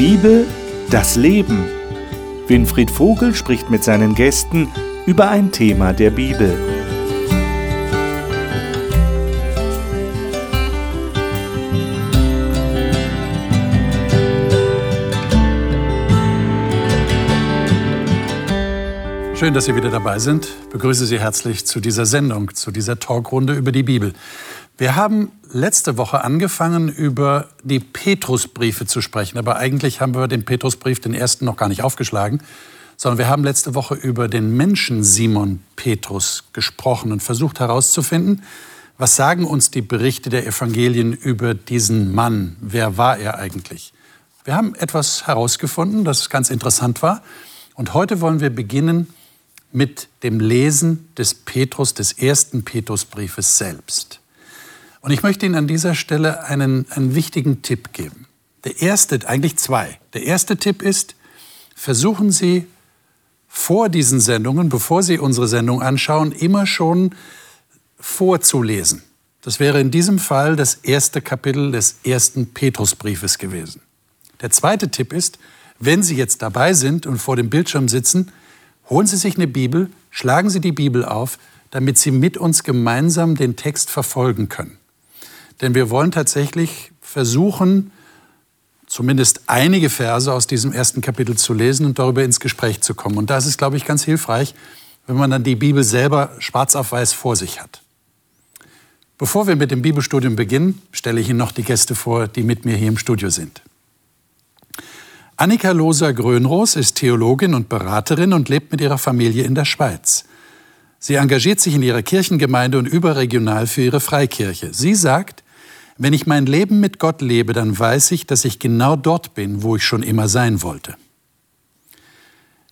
Bibel, das Leben. Winfried Vogel spricht mit seinen Gästen über ein Thema der Bibel. Schön, dass Sie wieder dabei sind. Ich begrüße Sie herzlich zu dieser Sendung, zu dieser Talkrunde über die Bibel. Wir haben letzte Woche angefangen, über die Petrusbriefe zu sprechen. Aber eigentlich haben wir den Petrusbrief, den ersten, noch gar nicht aufgeschlagen, sondern wir haben letzte Woche über den Menschen Simon Petrus gesprochen und versucht herauszufinden, was sagen uns die Berichte der Evangelien über diesen Mann? Wer war er eigentlich? Wir haben etwas herausgefunden, das ganz interessant war. Und heute wollen wir beginnen mit dem Lesen des Petrus, des ersten Petrusbriefes selbst. Und ich möchte Ihnen an dieser Stelle einen, einen wichtigen Tipp geben. Der erste, eigentlich zwei. Der erste Tipp ist, versuchen Sie vor diesen Sendungen, bevor Sie unsere Sendung anschauen, immer schon vorzulesen. Das wäre in diesem Fall das erste Kapitel des ersten Petrusbriefes gewesen. Der zweite Tipp ist, wenn Sie jetzt dabei sind und vor dem Bildschirm sitzen, Holen Sie sich eine Bibel, schlagen Sie die Bibel auf, damit Sie mit uns gemeinsam den Text verfolgen können. Denn wir wollen tatsächlich versuchen, zumindest einige Verse aus diesem ersten Kapitel zu lesen und darüber ins Gespräch zu kommen. Und da ist es, glaube ich, ganz hilfreich, wenn man dann die Bibel selber schwarz auf weiß vor sich hat. Bevor wir mit dem Bibelstudium beginnen, stelle ich Ihnen noch die Gäste vor, die mit mir hier im Studio sind. Annika Loser-Grönroos ist Theologin und Beraterin und lebt mit ihrer Familie in der Schweiz. Sie engagiert sich in ihrer Kirchengemeinde und überregional für ihre Freikirche. Sie sagt, wenn ich mein Leben mit Gott lebe, dann weiß ich, dass ich genau dort bin, wo ich schon immer sein wollte.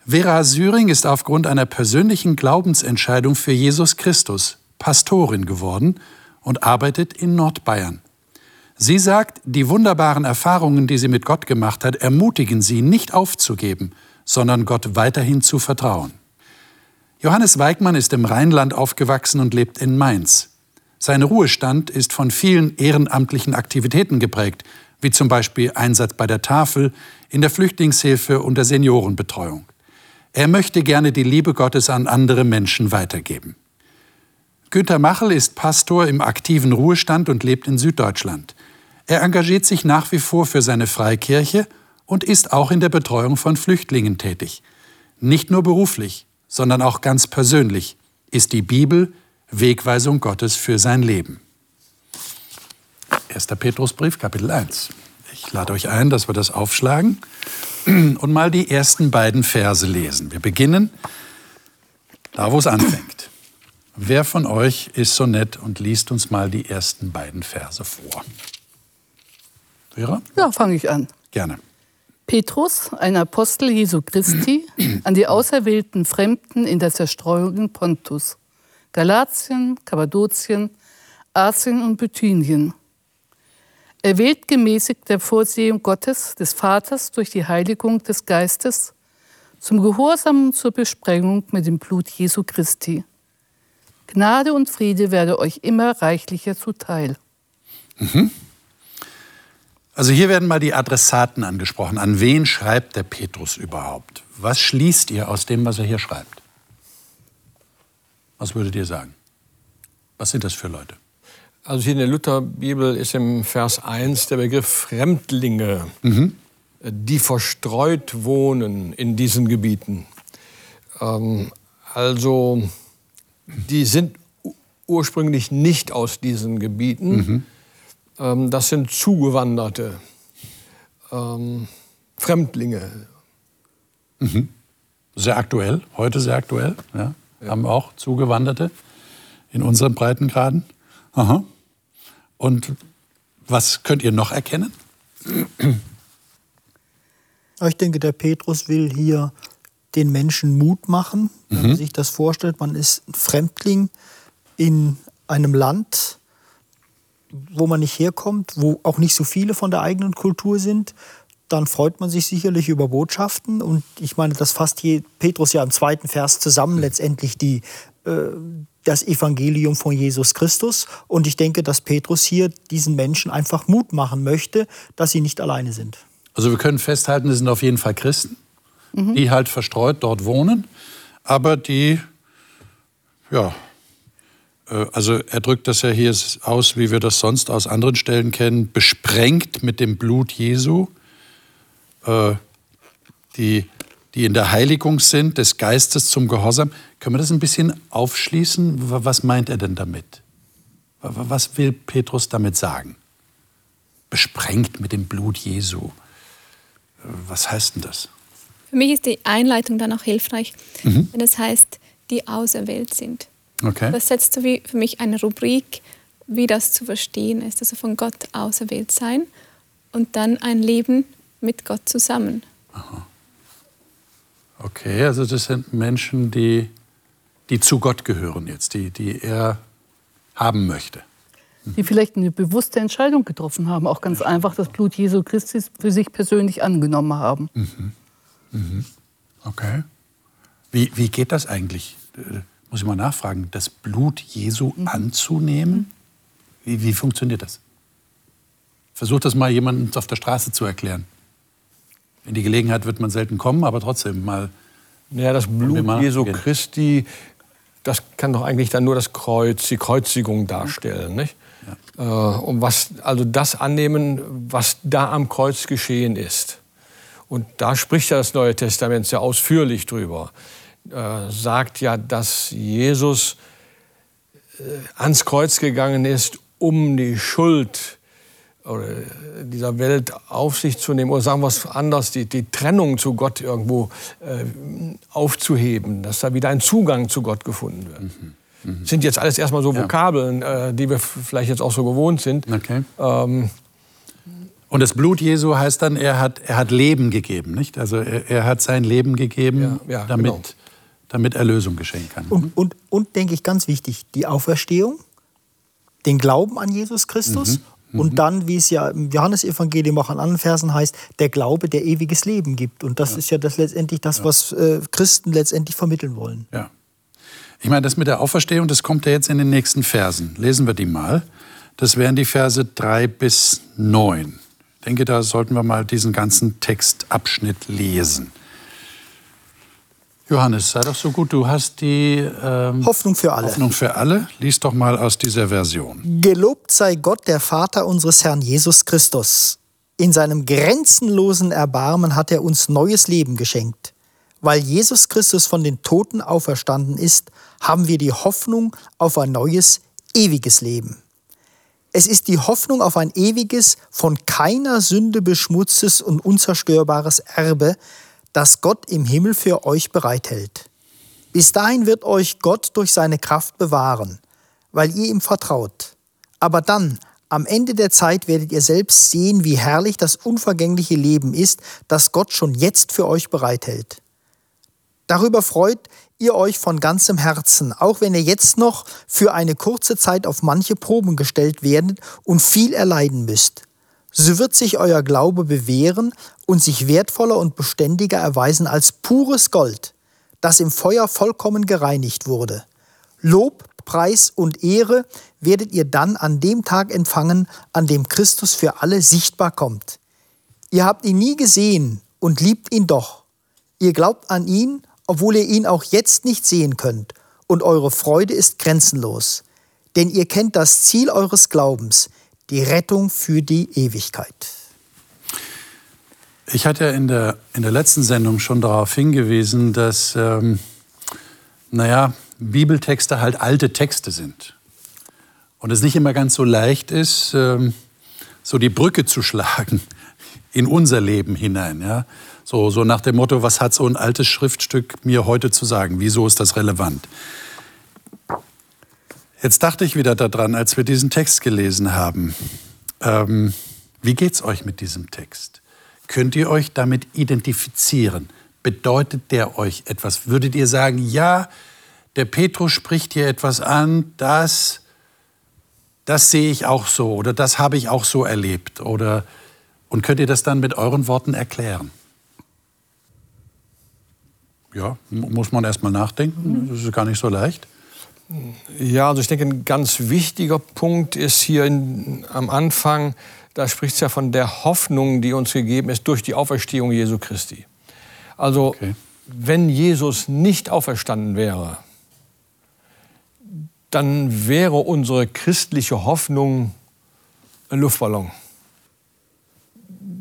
Vera Syring ist aufgrund einer persönlichen Glaubensentscheidung für Jesus Christus Pastorin geworden und arbeitet in Nordbayern. Sie sagt, die wunderbaren Erfahrungen, die sie mit Gott gemacht hat, ermutigen sie, nicht aufzugeben, sondern Gott weiterhin zu vertrauen. Johannes Weigmann ist im Rheinland aufgewachsen und lebt in Mainz. Sein Ruhestand ist von vielen ehrenamtlichen Aktivitäten geprägt, wie zum Beispiel Einsatz bei der Tafel, in der Flüchtlingshilfe und der Seniorenbetreuung. Er möchte gerne die Liebe Gottes an andere Menschen weitergeben. Günter Machel ist Pastor im aktiven Ruhestand und lebt in Süddeutschland. Er engagiert sich nach wie vor für seine Freikirche und ist auch in der Betreuung von Flüchtlingen tätig. Nicht nur beruflich, sondern auch ganz persönlich ist die Bibel Wegweisung Gottes für sein Leben. 1. Petrusbrief, Kapitel 1. Ich lade euch ein, dass wir das aufschlagen und mal die ersten beiden Verse lesen. Wir beginnen da, wo es anfängt. Wer von euch ist so nett und liest uns mal die ersten beiden Verse vor? Vera? Ja, fange ich an. Gerne. Petrus, ein Apostel Jesu Christi, an die auserwählten Fremden in der Zerstreuung in Pontus, Galatien, Kappadokien, Asien und Bithynien. Erwählt gemäßigt der Vorsehung Gottes, des Vaters durch die Heiligung des Geistes, zum Gehorsam und zur Besprengung mit dem Blut Jesu Christi. Gnade und Friede werde euch immer reichlicher zuteil. Mhm. Also hier werden mal die Adressaten angesprochen. An wen schreibt der Petrus überhaupt? Was schließt ihr aus dem, was er hier schreibt? Was würdet ihr sagen? Was sind das für Leute? Also hier in der Lutherbibel ist im Vers 1 der Begriff Fremdlinge, mhm. die verstreut wohnen in diesen Gebieten. Ähm, also die sind ursprünglich nicht aus diesen Gebieten. Mhm ähm, das sind Zugewanderte, ähm, Fremdlinge. Mhm. Sehr aktuell, heute sehr aktuell. Ja. Ja. Haben auch Zugewanderte in unseren Breitengraden. Aha. Und was könnt ihr noch erkennen? Ich denke, der Petrus will hier den Menschen Mut machen. Wenn man mhm. sich das vorstellt, man ist ein Fremdling in einem Land, wo man nicht herkommt, wo auch nicht so viele von der eigenen Kultur sind, dann freut man sich sicherlich über Botschaften. Und ich meine, das fasst hier Petrus ja im zweiten Vers zusammen, letztendlich die, äh, das Evangelium von Jesus Christus. Und ich denke, dass Petrus hier diesen Menschen einfach Mut machen möchte, dass sie nicht alleine sind. Also wir können festhalten, es sind auf jeden Fall Christen, mhm. die halt verstreut dort wohnen, aber die, ja, äh, also er drückt das ja hier aus, wie wir das sonst aus anderen Stellen kennen, besprengt mit dem Blut Jesu, äh, die, die in der Heiligung sind, des Geistes zum Gehorsam. Können wir das ein bisschen aufschließen? Was meint er denn damit? Was will Petrus damit sagen? Besprengt mit dem Blut Jesu. Was heißt denn das? Für mich ist die Einleitung dann auch hilfreich, mhm. wenn es heißt, die auserwählt sind. Okay. Das setzt so wie für mich eine Rubrik, wie das zu verstehen ist. Also von Gott auserwählt sein und dann ein Leben mit Gott zusammen. Aha. Okay, also das sind Menschen, die, die zu Gott gehören jetzt, die, die er haben möchte. Die vielleicht eine bewusste Entscheidung getroffen haben, auch ganz einfach das Blut Jesu Christi für sich persönlich angenommen haben. Mhm. Mhm. Okay. Wie, wie geht das eigentlich? Äh, muss ich mal nachfragen, das Blut Jesu mhm. anzunehmen? Wie, wie funktioniert das? Versucht das mal jemandem auf der Straße zu erklären. In die Gelegenheit wird man selten kommen, aber trotzdem mal. Ja, das Blut Jesu Christi, das kann doch eigentlich dann nur das Kreuz, die Kreuzigung darstellen, nicht? Ja. Äh, und was, also das annehmen, was da am Kreuz geschehen ist. Und da spricht ja das Neue Testament sehr ausführlich drüber. Äh, sagt ja, dass Jesus äh, ans Kreuz gegangen ist, um die Schuld oder dieser Welt auf sich zu nehmen oder sagen wir es anders, die, die Trennung zu Gott irgendwo äh, aufzuheben, dass da wieder ein Zugang zu Gott gefunden wird. Mhm. Mhm. Sind jetzt alles erstmal so Vokabeln, ja. äh, die wir vielleicht jetzt auch so gewohnt sind. Okay. Ähm, und das Blut Jesu heißt dann, er hat, er hat Leben gegeben, nicht? Also er, er hat sein Leben gegeben, ja, ja, damit, genau damit Erlösung geschehen kann. Und, und, und denke ich ganz wichtig, die Auferstehung, den Glauben an Jesus Christus mhm. Und mhm. dann, wie es ja im Johannesevangelium auch an anderen Versen heißt, der Glaube, der ewiges Leben gibt. Und das ja. ist ja das letztendlich das, ja. was äh, Christen letztendlich vermitteln wollen. Ja. Ich meine, das mit der Auferstehung, das kommt ja jetzt in den nächsten Versen. Lesen wir die mal. Das wären die Verse 3 bis 9. Ich denke, da sollten wir mal diesen ganzen Textabschnitt lesen. Johannes, sei doch so gut, du hast die ähm, Hoffnung für alle. Hoffnung für alle. Lies doch mal aus dieser Version. Gelobt sei Gott, der Vater unseres Herrn Jesus Christus. In seinem grenzenlosen Erbarmen hat er uns neues Leben geschenkt. Weil Jesus Christus von den Toten auferstanden ist, haben wir die Hoffnung auf ein neues, ewiges Leben. Es ist die Hoffnung auf ein ewiges, von keiner Sünde beschmutztes und unzerstörbares Erbe, das Gott im Himmel für euch bereithält. Bis dahin wird euch Gott durch seine Kraft bewahren, weil ihr ihm vertraut. Aber dann, am Ende der Zeit, werdet ihr selbst sehen, wie herrlich das unvergängliche Leben ist, das Gott schon jetzt für euch bereithält. Darüber freut ihr euch von ganzem Herzen, auch wenn ihr jetzt noch für eine kurze Zeit auf manche Proben gestellt werdet und viel erleiden müsst so wird sich euer Glaube bewähren und sich wertvoller und beständiger erweisen als pures Gold, das im Feuer vollkommen gereinigt wurde. Lob, Preis und Ehre werdet ihr dann an dem Tag empfangen, an dem Christus für alle sichtbar kommt. Ihr habt ihn nie gesehen und liebt ihn doch. Ihr glaubt an ihn, obwohl ihr ihn auch jetzt nicht sehen könnt, und eure Freude ist grenzenlos. Denn ihr kennt das Ziel eures Glaubens, die Rettung für die Ewigkeit. Ich hatte ja in der, in der letzten Sendung schon darauf hingewiesen, dass, ähm, naja, Bibeltexte halt alte Texte sind. Und es nicht immer ganz so leicht ist, ähm, so die Brücke zu schlagen in unser Leben hinein. Ja? So, so nach dem Motto, was hat so ein altes Schriftstück mir heute zu sagen? Wieso ist das relevant? Jetzt dachte ich wieder daran, als wir diesen Text gelesen haben. Ähm, wie geht's euch mit diesem Text? Könnt ihr euch damit identifizieren? Bedeutet der euch etwas? Würdet ihr sagen, ja, der Petrus spricht hier etwas an, das, das sehe ich auch so oder das habe ich auch so erlebt? Oder, und könnt ihr das dann mit euren Worten erklären? Ja, muss man erst mal nachdenken. Das ist gar nicht so leicht. Ja, also ich denke, ein ganz wichtiger Punkt ist hier in, am Anfang, da spricht es ja von der Hoffnung, die uns gegeben ist durch die Auferstehung Jesu Christi. Also, okay. wenn Jesus nicht auferstanden wäre, dann wäre unsere christliche Hoffnung ein Luftballon.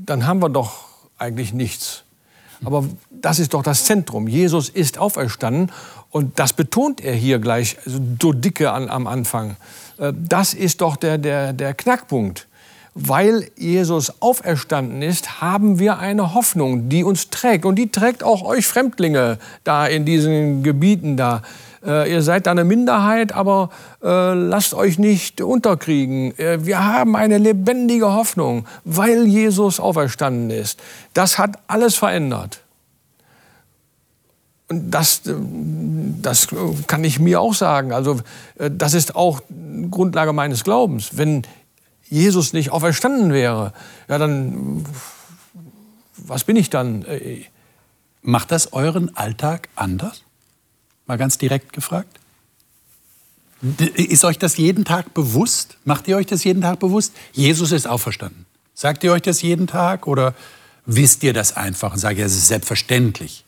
Dann haben wir doch eigentlich nichts. Aber das ist doch das Zentrum. Jesus ist auferstanden und das betont er hier gleich so dicke an, am Anfang. Äh, das ist doch der, der, der Knackpunkt. Weil Jesus auferstanden ist, haben wir eine Hoffnung, die uns trägt. Und die trägt auch euch Fremdlinge da in diesen Gebieten da. Äh, ihr seid eine Minderheit, aber äh, lasst euch nicht unterkriegen. Äh, wir haben eine lebendige Hoffnung, weil Jesus auferstanden ist. Das hat alles verändert. Und das, äh, das kann ich mir auch sagen. Also, äh, das ist auch Grundlage meines Glaubens. Wenn Jesus nicht auferstanden wäre, ja, dann, was bin ich dann? Macht das euren Alltag anders? Mal ganz direkt gefragt. Ist euch das jeden Tag bewusst? Macht ihr euch das jeden Tag bewusst? Jesus ist auferstanden. Sagt ihr euch das jeden Tag oder wisst ihr das einfach und sagt, ja, es ist selbstverständlich?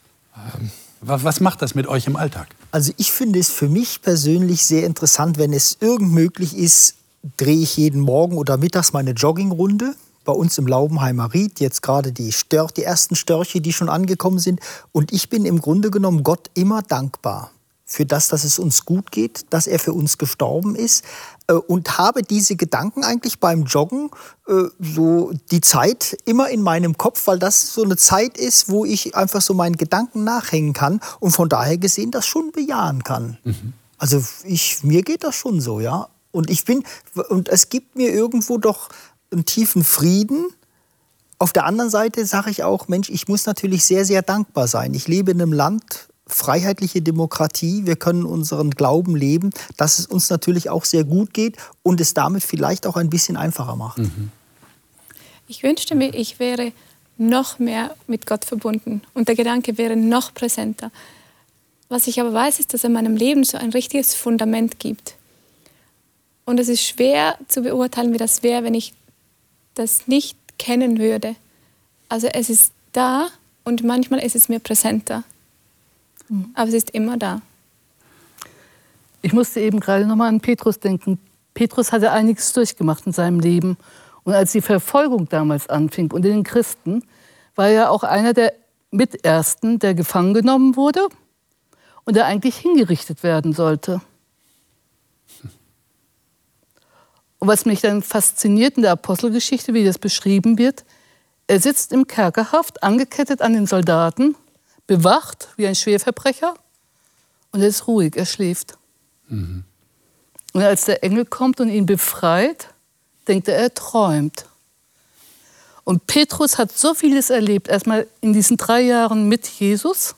Was macht das mit euch im Alltag? Also ich finde es für mich persönlich sehr interessant, wenn es irgend möglich ist, drehe ich jeden Morgen oder mittags meine Joggingrunde bei uns im Laubenheimer Ried, jetzt gerade die, Stör die ersten Störche, die schon angekommen sind. Und ich bin im Grunde genommen Gott immer dankbar für das, dass es uns gut geht, dass er für uns gestorben ist äh, und habe diese Gedanken eigentlich beim Joggen äh, so die Zeit immer in meinem Kopf, weil das so eine Zeit ist, wo ich einfach so meinen Gedanken nachhängen kann und von daher gesehen das schon bejahen kann. Mhm. Also ich, mir geht das schon so, ja. Und ich bin, und es gibt mir irgendwo doch einen tiefen Frieden. Auf der anderen Seite sage ich auch, Mensch, ich muss natürlich sehr, sehr dankbar sein. Ich lebe in einem Land, freiheitliche Demokratie, wir können unseren Glauben leben, dass es uns natürlich auch sehr gut geht und es damit vielleicht auch ein bisschen einfacher macht. Mhm. Ich wünschte mir, ich wäre noch mehr mit Gott verbunden und der Gedanke wäre noch präsenter. Was ich aber weiß, ist, dass er in meinem Leben so ein richtiges Fundament gibt. Und es ist schwer zu beurteilen, wie das wäre, wenn ich das nicht kennen würde. Also es ist da und manchmal ist es mir präsenter. Mhm. Aber es ist immer da. Ich musste eben gerade noch mal an Petrus denken. Petrus hatte einiges durchgemacht in seinem Leben. Und als die Verfolgung damals anfing unter den Christen, war er auch einer der Mitersten, der gefangen genommen wurde und der eigentlich hingerichtet werden sollte. Und was mich dann fasziniert in der Apostelgeschichte, wie das beschrieben wird, er sitzt im Kerkerhaft, angekettet an den Soldaten, bewacht wie ein Schwerverbrecher und er ist ruhig, er schläft. Mhm. Und als der Engel kommt und ihn befreit, denkt er, er träumt. Und Petrus hat so vieles erlebt, erstmal in diesen drei Jahren mit Jesus,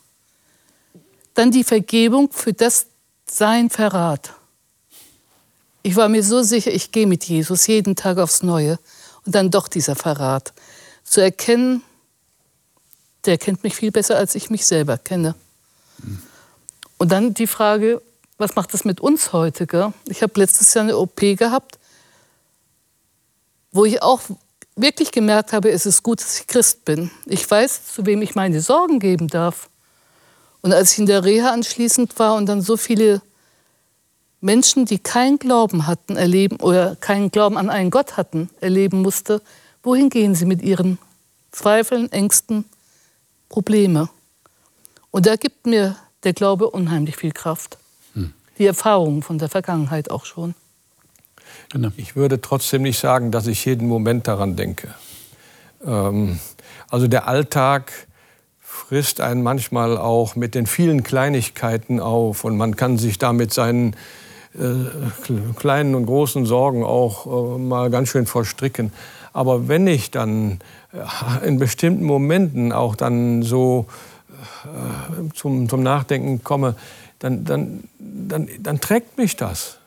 dann die Vergebung für das sein Verrat. Ich war mir so sicher, ich gehe mit Jesus jeden Tag aufs Neue. Und dann doch dieser Verrat. Zu erkennen, der kennt mich viel besser, als ich mich selber kenne. Und dann die Frage, was macht das mit uns heute? Gell? Ich habe letztes Jahr eine OP gehabt, wo ich auch wirklich gemerkt habe, es ist gut, dass ich Christ bin. Ich weiß, zu wem ich meine Sorgen geben darf. Und als ich in der Reha anschließend war und dann so viele Menschen, die keinen Glauben hatten, erleben oder keinen Glauben an einen Gott hatten, erleben musste, wohin gehen sie mit ihren Zweifeln, Ängsten, Probleme? Und da gibt mir der Glaube unheimlich viel Kraft. Hm. Die Erfahrungen von der Vergangenheit auch schon. Genau. Ich würde trotzdem nicht sagen, dass ich jeden Moment daran denke. Ähm, also der Alltag frisst einen manchmal auch mit den vielen Kleinigkeiten auf und man kann sich damit seinen äh, kleinen und großen Sorgen auch äh, mal ganz schön verstricken. Aber wenn ich dann äh, in bestimmten Momenten auch dann so zum, zum Nachdenken komme, dann, dann, dann, dann trägt mich das.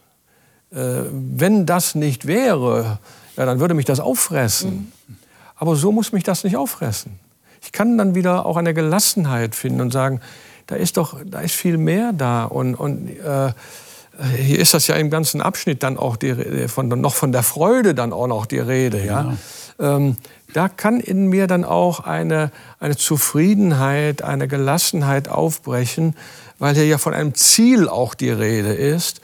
wenn das nicht wäre, ja, dann würde mich das auffressen. Mhm. Aber so muss mich das nicht auffressen. Ich kann dann wieder auch eine Gelassenheit finden und sagen, da ist doch, da ist viel mehr da und, und äh, hier ist das ja im ganzen Abschnitt dann auch die, von, noch von der Freude dann auch noch die Rede. Ja? ähm, da kann in mir dann auch eine, eine Zufriedenheit, eine Gelassenheit aufbrechen, weil hier ja von einem Ziel auch die Rede ist.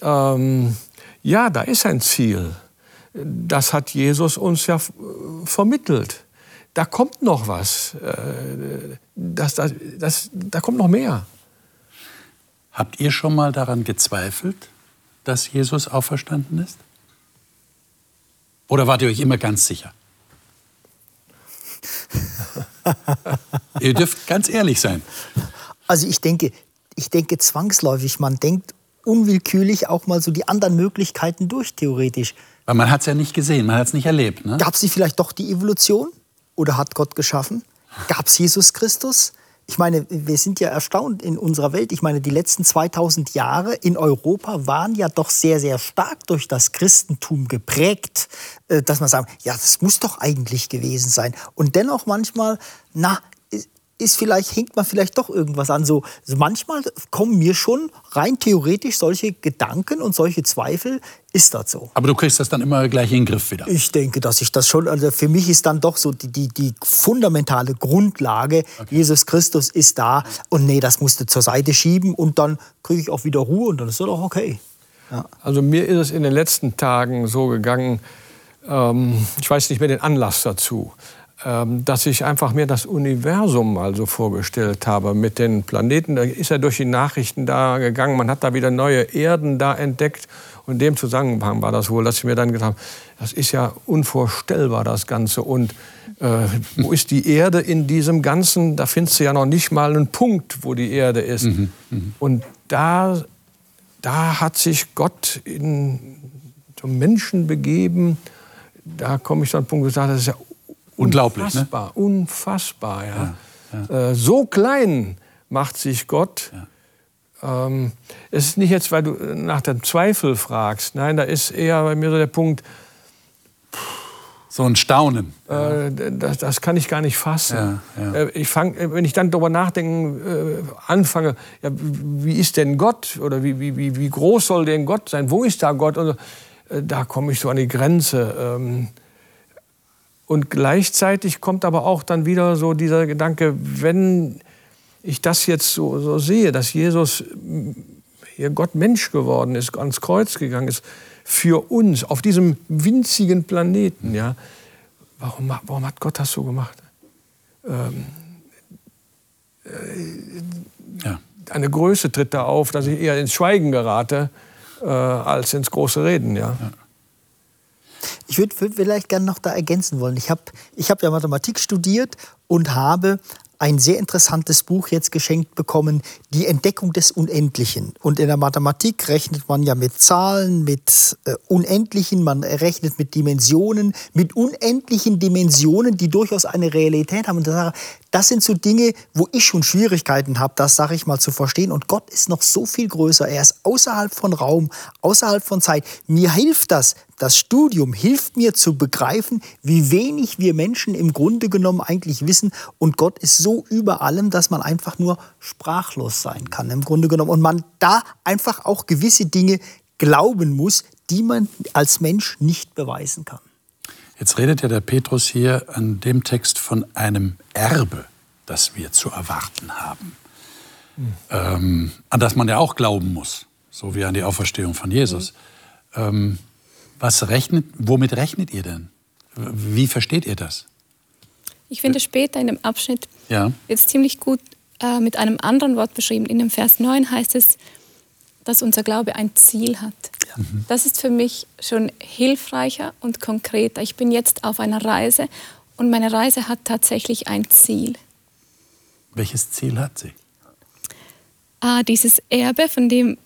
Ähm, ja, da ist ein Ziel. Das hat Jesus uns ja vermittelt. Da kommt noch was. Äh, das, das, das, da kommt noch mehr. Habt ihr schon mal daran gezweifelt, dass Jesus auferstanden ist? Oder wart ihr euch immer ganz sicher? ihr dürft ganz ehrlich sein. Also ich denke, ich denke zwangsläufig, man denkt unwillkürlich auch mal so die anderen Möglichkeiten durch, theoretisch. Weil man hat es ja nicht gesehen, man hat es nicht erlebt. Ne? Gab es vielleicht doch die Evolution? Oder hat Gott geschaffen? Gab es Jesus Christus? Ich meine, wir sind ja erstaunt in unserer Welt. Ich meine, die letzten 2000 Jahre in Europa waren ja doch sehr, sehr stark durch das Christentum geprägt, äh, dass man sagt, ja, das muss doch eigentlich gewesen sein. Und dennoch manchmal, na, ist vielleicht, hängt man vielleicht doch irgendwas an. So, so manchmal kommen mir schon rein theoretisch solche Gedanken und solche Zweifel. Ist das so? Aber du kriegst das dann immer gleich in den Griff wieder. Ich denke, dass ich das schon, also für mich ist dann doch so die, die, die fundamentale Grundlage, okay. Jesus Christus ist da und nee, das musst du zur Seite schieben und dann kriege ich auch wieder Ruhe und dann ist das auch okay. Ja. Also mir ist es in den letzten Tagen so gegangen, ähm, ich weiß nicht mehr den Anlass dazu, dass ich einfach mir das Universum mal so vorgestellt habe mit den Planeten. Da ist er durch die Nachrichten da gegangen, man hat da wieder neue Erden da entdeckt. Und in dem Zusammenhang war das wohl, dass ich mir dann gedacht habe, das ist ja unvorstellbar, das Ganze. Und äh, wo ist die Erde in diesem Ganzen? Da findest du ja noch nicht mal einen Punkt, wo die Erde ist. Mhm, mh. Und da, da hat sich Gott in zum Menschen begeben. Da komme ich dann an den Punkt gesagt, das ist ja Unglaublich, ne? unfassbar, ne? unfassbar. Ja. ja, ja. Äh, so klein macht sich Gott. Ja. Ähm, es ist nicht jetzt, weil du nach dem Zweifel fragst. Nein, da ist eher bei mir so der Punkt. So ein Staunen. Äh, das, das, kann ich gar nicht fassen. Äh, ich fang, wenn ich dann darüber nachdenken äh, anfange, ja, wie ist denn Gott oder wie, wie, wie, groß soll denn Gott sein? Wo ist da Gott? Und, äh, da komme ich so an die Grenze. Ähm, und gleichzeitig kommt aber auch dann wieder so dieser Gedanke, wenn ich das jetzt so, so sehe, dass Jesus hier Gott Mensch geworden ist, ans Kreuz gegangen ist, für uns auf diesem winzigen Planeten, ja, warum, warum hat Gott das so gemacht? Ähm, äh, ja. Eine Größe tritt da auf, dass ich eher ins Schweigen gerate, äh, als ins große Reden, ja. ja. Ich würde vielleicht gerne noch da ergänzen wollen. Ich habe ich hab ja Mathematik studiert und habe ein sehr interessantes Buch jetzt geschenkt bekommen, Die Entdeckung des Unendlichen. Und in der Mathematik rechnet man ja mit Zahlen, mit äh, Unendlichen, man rechnet mit Dimensionen, mit unendlichen Dimensionen, die durchaus eine Realität haben. Und das sind so Dinge, wo ich schon Schwierigkeiten habe, das sage ich mal zu verstehen. Und Gott ist noch so viel größer. Er ist außerhalb von Raum, außerhalb von Zeit. Mir hilft das, das Studium hilft mir zu begreifen, wie wenig wir Menschen im Grunde genommen eigentlich wissen. Und Gott ist so über allem, dass man einfach nur sprachlos sein kann im Grunde genommen. Und man da einfach auch gewisse Dinge glauben muss, die man als Mensch nicht beweisen kann. Jetzt redet ja der Petrus hier an dem Text von einem Erbe, das wir zu erwarten haben. Mhm. Ähm, an das man ja auch glauben muss, so wie an die Auferstehung von Jesus. Mhm. Ähm, was rechnet, womit rechnet ihr denn? Wie versteht ihr das? Ich finde später in dem Abschnitt ja. jetzt ziemlich gut äh, mit einem anderen Wort beschrieben. In dem Vers 9 heißt es, dass unser Glaube ein Ziel hat. Ja. Mhm. Das ist für mich schon hilfreicher und konkreter. Ich bin jetzt auf einer Reise und meine Reise hat tatsächlich ein Ziel. Welches Ziel hat sie? Ah, dieses Erbe, von dem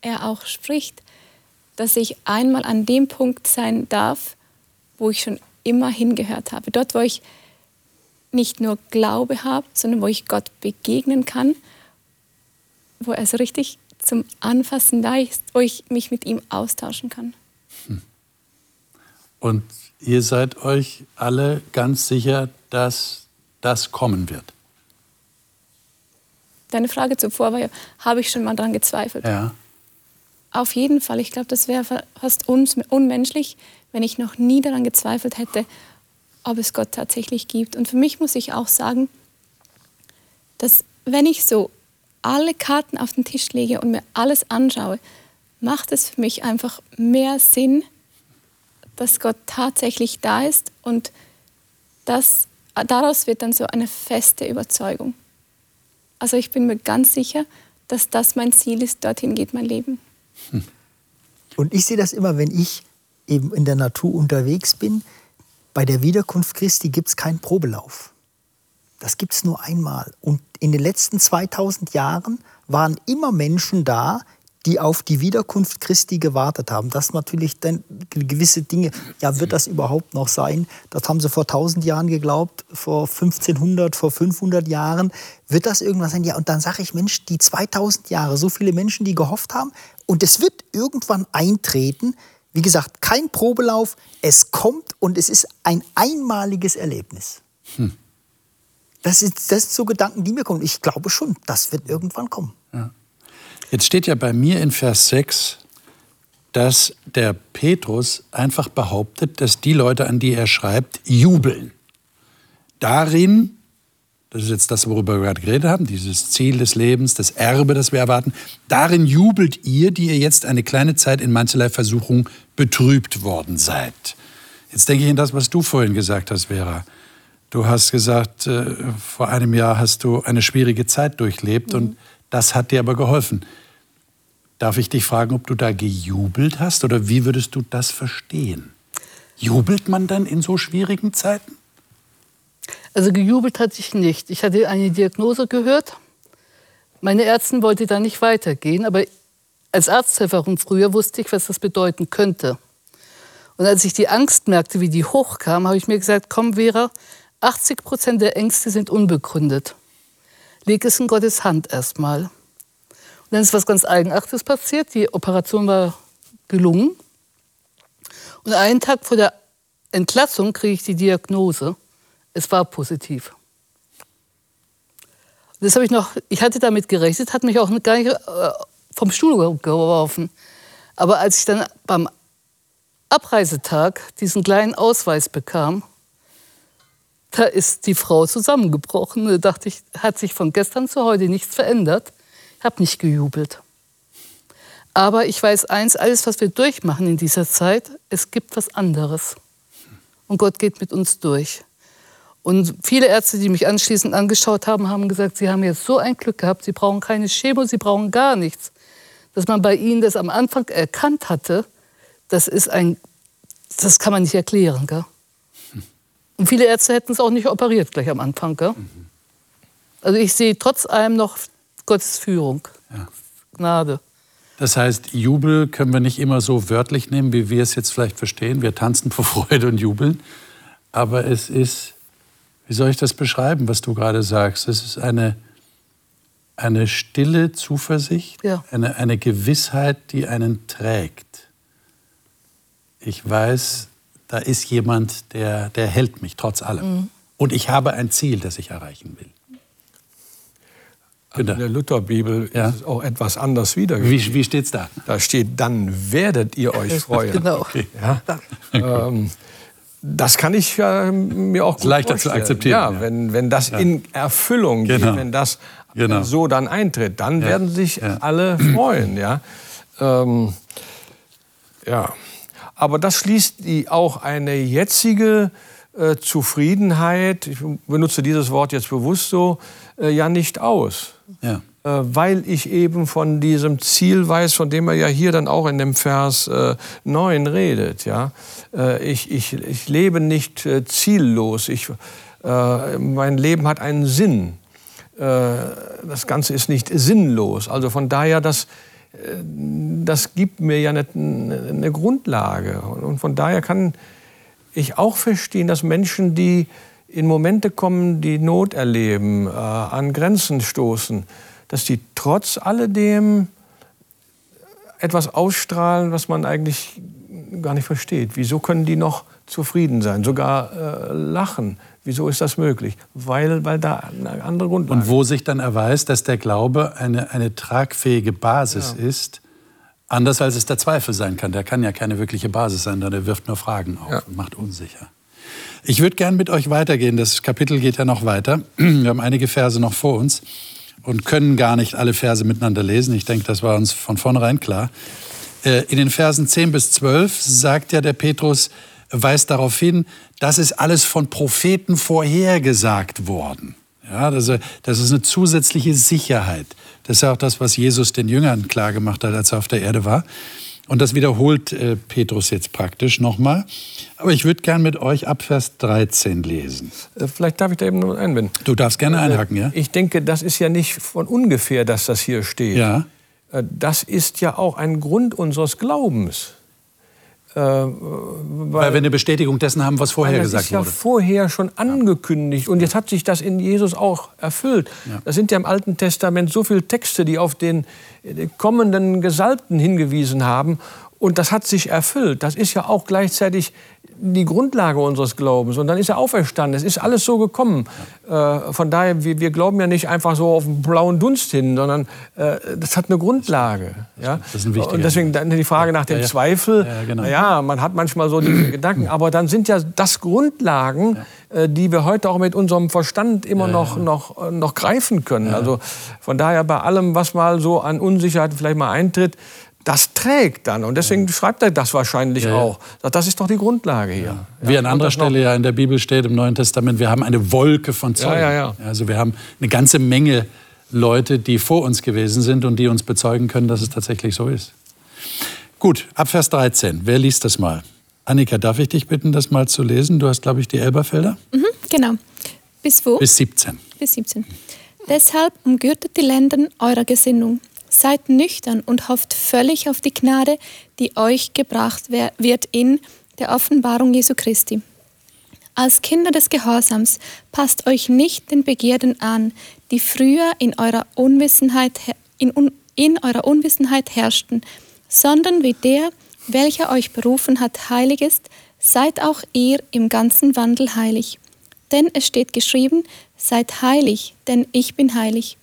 er auch spricht dass ich einmal an dem Punkt sein darf, wo ich schon immer hingehört habe. Dort, wo ich nicht nur Glaube habe, sondern wo ich Gott begegnen kann, wo er so richtig zum Anfassen da ist, wo ich mich mit ihm austauschen kann. Hm. Und ihr seid euch alle ganz sicher, dass das kommen wird? Deine Frage zuvor war ja, habe ich schon mal daran gezweifelt? Ja. Auf jeden Fall. Ich glaube, das wäre fast unmenschlich, wenn ich noch nie daran gezweifelt hätte, ob es Gott tatsächlich gibt. Und für mich muss ich auch sagen, dass wenn ich so alle Karten auf den Tisch lege und mir alles anschaue, macht es für mich einfach mehr Sinn, dass Gott tatsächlich da ist und das, daraus wird dann so eine feste Überzeugung. Also ich bin mir ganz sicher, dass das mein Ziel ist, dorthin geht mein Leben. Hm. Und ich sehe das immer, wenn ich eben in der Natur unterwegs bin. Bei der Wiederkunft Christi gibt es keinen Probelauf. Das gibt es nur einmal. Und in den letzten 2000 Jahren waren immer Menschen da, die auf die Wiederkunft Christi gewartet haben. Das natürlich dann gewisse Dinge, ja, wird das überhaupt noch sein? Das haben sie vor 1000 Jahren geglaubt, vor 1500, vor 500 Jahren. Wird das irgendwas sein? Ja, und dann sage ich, Mensch, die 2000 Jahre, so viele Menschen, die gehofft haben, und es wird irgendwann eintreten. Wie gesagt, kein Probelauf, es kommt und es ist ein einmaliges Erlebnis. Hm. Das, ist, das sind so Gedanken, die mir kommen. Ich glaube schon, das wird irgendwann kommen. Ja. Jetzt steht ja bei mir in Vers 6, dass der Petrus einfach behauptet, dass die Leute, an die er schreibt, jubeln. Darin das ist jetzt das, worüber wir gerade geredet haben, dieses Ziel des Lebens, das Erbe, das wir erwarten. Darin jubelt ihr, die ihr jetzt eine kleine Zeit in mancherlei Versuchung betrübt worden seid. Jetzt denke ich an das, was du vorhin gesagt hast, Vera. Du hast gesagt, äh, vor einem Jahr hast du eine schwierige Zeit durchlebt mhm. und das hat dir aber geholfen. Darf ich dich fragen, ob du da gejubelt hast oder wie würdest du das verstehen? Jubelt man dann in so schwierigen Zeiten? Also gejubelt hatte ich nicht. Ich hatte eine Diagnose gehört. Meine Ärztin wollte da nicht weitergehen, aber als Arzthelferin früher wusste ich, was das bedeuten könnte. Und als ich die Angst merkte, wie die hochkam, habe ich mir gesagt, komm Vera, 80 Prozent der Ängste sind unbegründet. Leg es in Gottes Hand erstmal. Und dann ist was ganz Eigenartiges passiert. Die Operation war gelungen. Und einen Tag vor der Entlassung kriege ich die Diagnose. Es war positiv. Das habe ich noch, ich hatte damit gerechnet, hat mich auch gar nicht äh, vom Stuhl geworfen. Aber als ich dann beim Abreisetag diesen kleinen Ausweis bekam, da ist die Frau zusammengebrochen. Da dachte ich, hat sich von gestern zu heute nichts verändert. Ich habe nicht gejubelt. Aber ich weiß eins, alles, was wir durchmachen in dieser Zeit, es gibt was anderes. Und Gott geht mit uns durch. Und viele Ärzte, die mich anschließend angeschaut haben, haben gesagt, sie haben jetzt so ein Glück gehabt, sie brauchen keine Chemo, sie brauchen gar nichts. Dass man bei ihnen das am Anfang erkannt hatte, das ist ein, das kann man nicht erklären. Gell? Und viele Ärzte hätten es auch nicht operiert gleich am Anfang. Gell? Also ich sehe trotz allem noch Gottes Führung, ja. Gnade. Das heißt, Jubel können wir nicht immer so wörtlich nehmen, wie wir es jetzt vielleicht verstehen. Wir tanzen vor Freude und jubeln. Aber es ist wie soll ich das beschreiben, was du gerade sagst? Es ist eine, eine stille Zuversicht, ja. eine, eine Gewissheit, die einen trägt. Ich weiß, da ist jemand, der, der hält mich trotz allem. Mhm. Und ich habe ein Ziel, das ich erreichen will. In der Lutherbibel ja? ist es auch etwas anders wiedergegeben. Wie, wie steht es da? Da steht, dann werdet ihr euch freuen. Genau. Okay. Ja? ähm, das kann ich äh, mir auch gut leichter zu akzeptieren. Ja, ja, Wenn, wenn das ja. in Erfüllung genau. geht, wenn das genau. so dann eintritt, dann ja. werden sich alle freuen. Ja? Ähm, ja. Aber das schließt die auch eine jetzige äh, Zufriedenheit, ich benutze dieses Wort jetzt bewusst so, äh, ja nicht aus. Ja. Äh, weil ich eben von diesem Ziel weiß, von dem er ja hier dann auch in dem Vers äh, 9 redet. Ja? Äh, ich, ich, ich lebe nicht äh, ziellos, ich, mein Leben hat einen Sinn. Das Ganze ist nicht sinnlos. Also von daher, das, das gibt mir ja eine, eine Grundlage. Und von daher kann ich auch verstehen, dass Menschen, die in Momente kommen, die Not erleben, an Grenzen stoßen, dass die trotz alledem etwas ausstrahlen, was man eigentlich gar nicht versteht. Wieso können die noch zufrieden sein, sogar äh, lachen? Wieso ist das möglich? Weil, weil da eine andere Grundlage Und wo sich dann erweist, dass der Glaube eine, eine tragfähige Basis ja. ist, anders als es der Zweifel sein kann. Der kann ja keine wirkliche Basis sein, sondern er wirft nur Fragen auf ja. und macht unsicher. Ich würde gern mit euch weitergehen. Das Kapitel geht ja noch weiter. Wir haben einige Verse noch vor uns und können gar nicht alle Verse miteinander lesen. Ich denke, das war uns von vornherein klar. Äh, in den Versen 10 bis 12 sagt ja der Petrus, weist darauf hin, das ist alles von Propheten vorhergesagt worden. Ja, das, das ist eine zusätzliche Sicherheit. Das ist ja auch das, was Jesus den Jüngern klargemacht hat, als er auf der Erde war. Und das wiederholt äh, Petrus jetzt praktisch nochmal. Aber ich würde gern mit euch ab Vers 13 lesen. Äh, vielleicht darf ich da eben noch einwenden. Du darfst gerne einhaken, ja? Ich denke, das ist ja nicht von ungefähr, dass das hier steht. Ja. Äh, das ist ja auch ein Grund unseres Glaubens. Äh, weil, weil, wir eine Bestätigung dessen haben, was vorher gesagt wurde. Das ist ja vorher schon angekündigt und jetzt hat sich das in Jesus auch erfüllt. Ja. Das sind ja im Alten Testament so viele Texte, die auf den kommenden Gesalbten hingewiesen haben und das hat sich erfüllt. Das ist ja auch gleichzeitig die Grundlage unseres Glaubens. Und dann ist er auferstanden. Es ist alles so gekommen. Äh, von daher, wir, wir, glauben ja nicht einfach so auf einen blauen Dunst hin, sondern äh, das hat eine Grundlage. Ja? Das ist ein Und deswegen dann die Frage nach dem ja, ja. Zweifel. Ja, genau. ja, man hat manchmal so diese Gedanken, aber dann sind ja das Grundlagen, äh, die wir heute auch mit unserem Verstand immer noch, noch, noch greifen können. Also von daher bei allem, was mal so an Unsicherheit vielleicht mal eintritt, das trägt dann. Und deswegen ja. schreibt er das wahrscheinlich ja. auch. Das ist doch die Grundlage hier. Ja. Wie an anderer Stelle ja in der Bibel steht, im Neuen Testament, wir haben eine Wolke von Zeugen. Also wir haben eine ganze Menge Leute, die vor uns gewesen sind und die uns bezeugen können, dass es tatsächlich so ist. Gut, ab Vers 13. Wer liest das mal? Annika, darf ich dich bitten, das mal zu lesen? Du hast, glaube ich, die Elberfelder. Mhm, genau. Bis wo? Bis 17. Bis 17. Deshalb umgürtet die Länder eurer Gesinnung Seid nüchtern und hofft völlig auf die Gnade, die euch gebracht wird in der Offenbarung Jesu Christi. Als Kinder des Gehorsams passt euch nicht den Begierden an, die früher in eurer Unwissenheit, in, in eurer Unwissenheit herrschten, sondern wie der, welcher euch berufen hat, heilig ist, seid auch ihr im ganzen Wandel heilig. Denn es steht geschrieben, seid heilig, denn ich bin heilig.